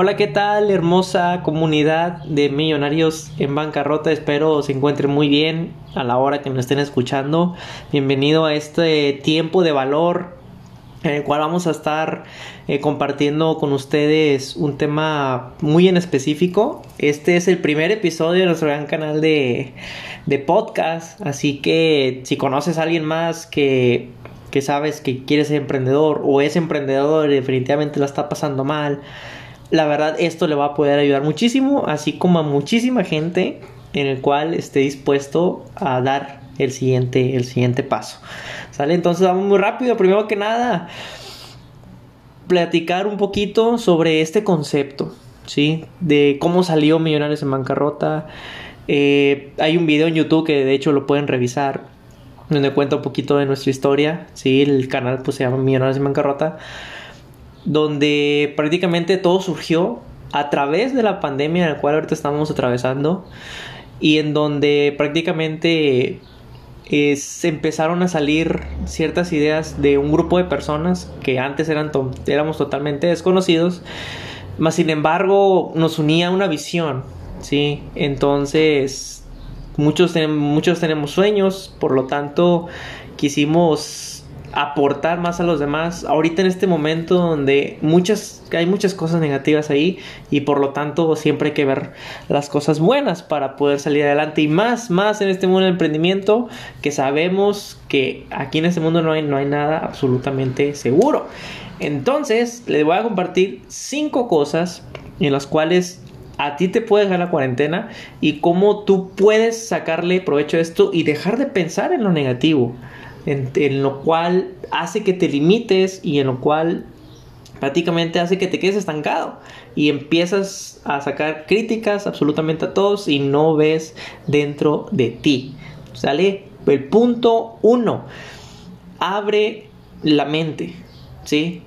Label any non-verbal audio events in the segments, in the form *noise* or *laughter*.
Hola, ¿qué tal, hermosa comunidad de millonarios en bancarrota? Espero se encuentren muy bien a la hora que me estén escuchando. Bienvenido a este tiempo de valor en el cual vamos a estar eh, compartiendo con ustedes un tema muy en específico. Este es el primer episodio de nuestro gran canal de, de podcast, así que si conoces a alguien más que, que sabes que quiere ser emprendedor o es emprendedor y definitivamente la está pasando mal, la verdad esto le va a poder ayudar muchísimo, así como a muchísima gente en el cual esté dispuesto a dar el siguiente, el siguiente paso. ¿Sale? Entonces vamos muy rápido. Primero que nada, platicar un poquito sobre este concepto, ¿sí? De cómo salió Millonarios en Bancarrota. Eh, hay un video en YouTube que de hecho lo pueden revisar, donde cuenta un poquito de nuestra historia, ¿sí? El canal pues se llama Millonarios en Bancarrota donde prácticamente todo surgió a través de la pandemia en la cual ahorita estamos atravesando y en donde prácticamente se empezaron a salir ciertas ideas de un grupo de personas que antes eran éramos totalmente desconocidos, mas sin embargo nos unía una visión, ¿sí? Entonces muchos, muchos tenemos sueños, por lo tanto quisimos aportar más a los demás. Ahorita en este momento donde muchas hay muchas cosas negativas ahí y por lo tanto siempre hay que ver las cosas buenas para poder salir adelante. Y más más en este mundo del emprendimiento que sabemos que aquí en este mundo no hay no hay nada absolutamente seguro. Entonces les voy a compartir cinco cosas en las cuales a ti te puede dejar la cuarentena y cómo tú puedes sacarle provecho a esto y dejar de pensar en lo negativo en, lo cual hace que te limites y en lo cual prácticamente hace que te quedes estancado y empiezas a sacar críticas absolutamente a todos y no ves dentro de ti. ¿Sale? El punto uno, abre la mente, ¿sí?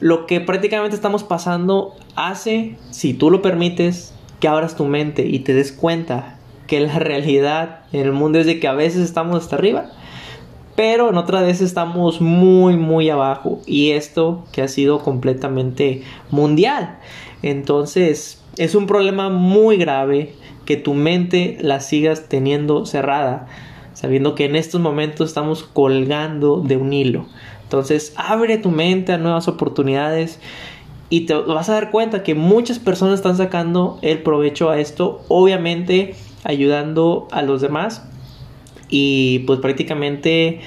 Lo que prácticamente estamos pasando hace, si tú lo permites, que abras tu mente y te des cuenta que la *laughs* realidad en el mundo es de que a veces estamos hasta arriba pero en otra vez estamos muy muy abajo. Y esto que ha sido completamente mundial. Entonces es un problema muy grave que tu mente la sigas teniendo cerrada sabiendo que en estos momentos estamos colgando de un hilo. Entonces abre tu mente a nuevas oportunidades y te vas a dar cuenta que muchas personas están sacando el provecho a esto obviamente ayudando a los demás y pues prácticamente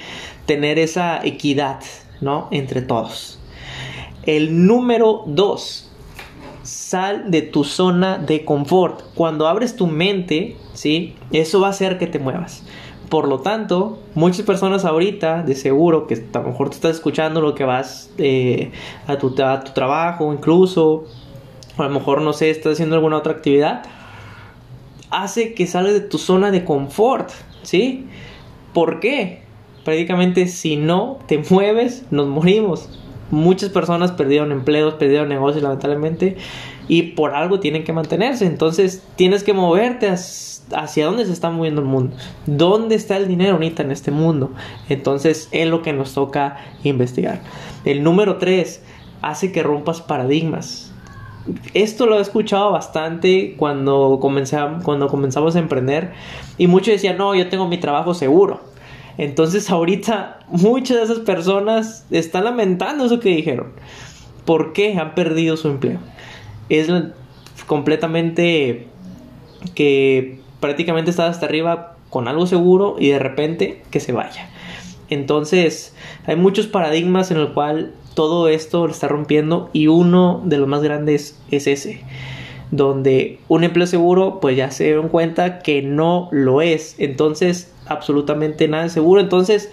tener esa equidad, ¿no? Entre todos. El número dos, sal de tu zona de confort. Cuando abres tu mente, ¿sí? Eso va a hacer que te muevas. Por lo tanto, muchas personas ahorita, de seguro, que a lo mejor tú estás escuchando lo que vas eh, a, tu, a tu trabajo, incluso, o a lo mejor, no sé, estás haciendo alguna otra actividad, hace que salgas de tu zona de confort, ¿sí? ¿Por qué? Prácticamente si no te mueves, nos morimos. Muchas personas perdieron empleos, perdieron negocios lamentablemente y por algo tienen que mantenerse. Entonces tienes que moverte hacia dónde se está moviendo el mundo. ¿Dónde está el dinero ahorita en este mundo? Entonces es lo que nos toca investigar. El número 3 hace que rompas paradigmas. Esto lo he escuchado bastante cuando, cuando comenzamos a emprender y muchos decían, no, yo tengo mi trabajo seguro. Entonces *laughs* ahorita muchas de esas personas están lamentando eso que dijeron. ¿Por qué han perdido su empleo? Es completamente que prácticamente estaba hasta arriba con algo seguro y de repente que se vaya. Entonces hay muchos paradigmas en el cual todo esto lo está rompiendo y uno de los más grandes es ese donde un empleo seguro pues ya se dieron cuenta que no lo es. Entonces absolutamente nada seguro. Entonces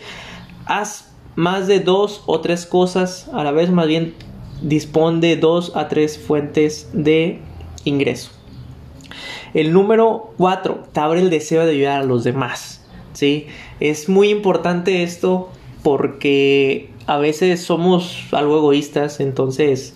haz más de dos o tres cosas a la vez más bien dispone de dos a tres fuentes de ingreso. El número cuatro te abre el deseo de ayudar a los demás ¿sí? es muy importante esto porque a veces somos algo egoístas, entonces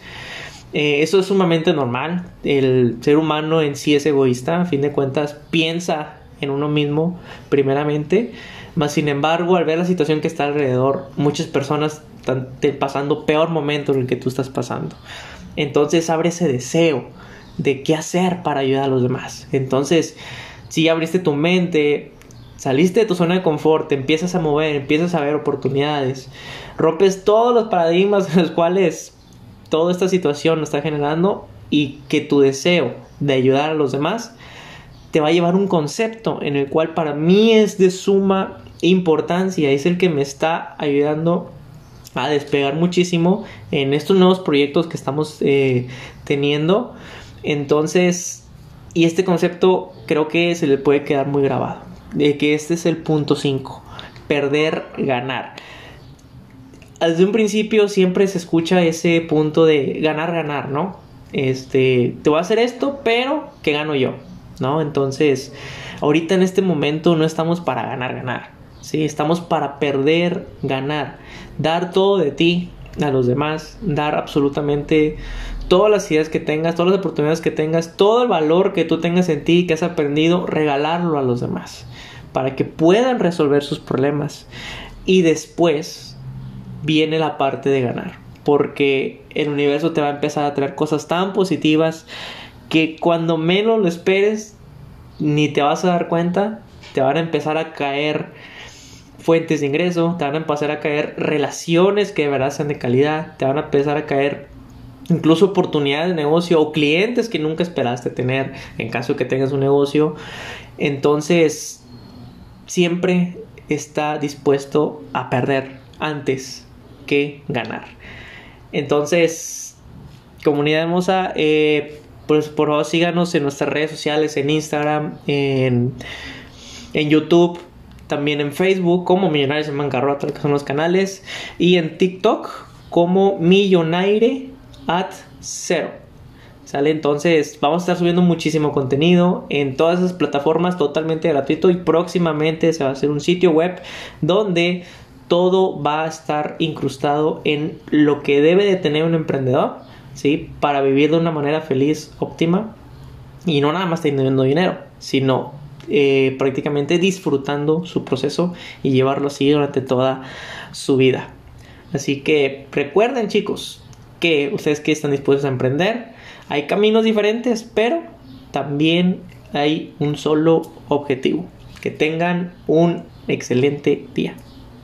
eh, eso es sumamente normal. El ser humano en sí es egoísta, a fin de cuentas piensa en uno mismo primeramente, mas sin embargo al ver la situación que está alrededor, muchas personas están pasando peor momento en el que tú estás pasando. Entonces abre ese deseo de qué hacer para ayudar a los demás. Entonces, si abriste tu mente, saliste de tu zona de confort, empiezas a mover, empiezas a ver oportunidades, rompes todos los paradigmas *laughs* en los cuales toda esta situación está generando y que tu deseo de ayudar a los demás te va a llevar un concepto en el cual para mí es de suma importancia, es el que me está ayudando a despegar muchísimo en estos nuevos proyectos que estamos eh, teniendo. Entonces, y este concepto creo que se le puede quedar muy grabado, de que este es el punto 5, perder, ganar. Desde un principio siempre se escucha ese punto de ganar, ganar, ¿no? Este, te voy a hacer esto, pero ¿qué gano yo? ¿no? Entonces, ahorita en este momento no estamos para ganar, ganar, ¿sí? Estamos para perder, ganar, dar todo de ti a los demás, dar absolutamente todas las ideas que tengas, todas las oportunidades que tengas, todo el valor que tú tengas en ti, que has aprendido, regalarlo a los demás, para que puedan resolver sus problemas. Y después viene la parte de ganar, porque el universo te va a empezar a traer cosas tan positivas que cuando menos lo esperes, ni te vas a dar cuenta, te van a empezar a caer fuentes de ingreso, te van a empezar a caer relaciones que de verdad sean de calidad, te van a empezar a caer incluso oportunidades de negocio o clientes que nunca esperaste tener en caso de que tengas un negocio. Entonces, siempre está dispuesto a perder antes que ganar. Entonces, comunidad hermosa, eh, pues por favor síganos en nuestras redes sociales, en Instagram, en, en YouTube, también en Facebook como Millonarios en Bancarrota, que son los canales, y en TikTok como Millonaire at Zero. ¿Sale? Entonces vamos a estar subiendo muchísimo contenido en todas esas plataformas totalmente gratuito y próximamente se va a hacer un sitio web donde todo va a estar incrustado en lo que debe de tener un emprendedor ¿sí? Para vivir de una manera feliz, óptima y no nada más teniendo dinero, sino eh, prácticamente disfrutando su proceso y llevarlo así durante toda su vida. Así que recuerden chicos que ustedes que están dispuestos a emprender, hay caminos diferentes, pero también hay un solo objetivo, que tengan un excelente día.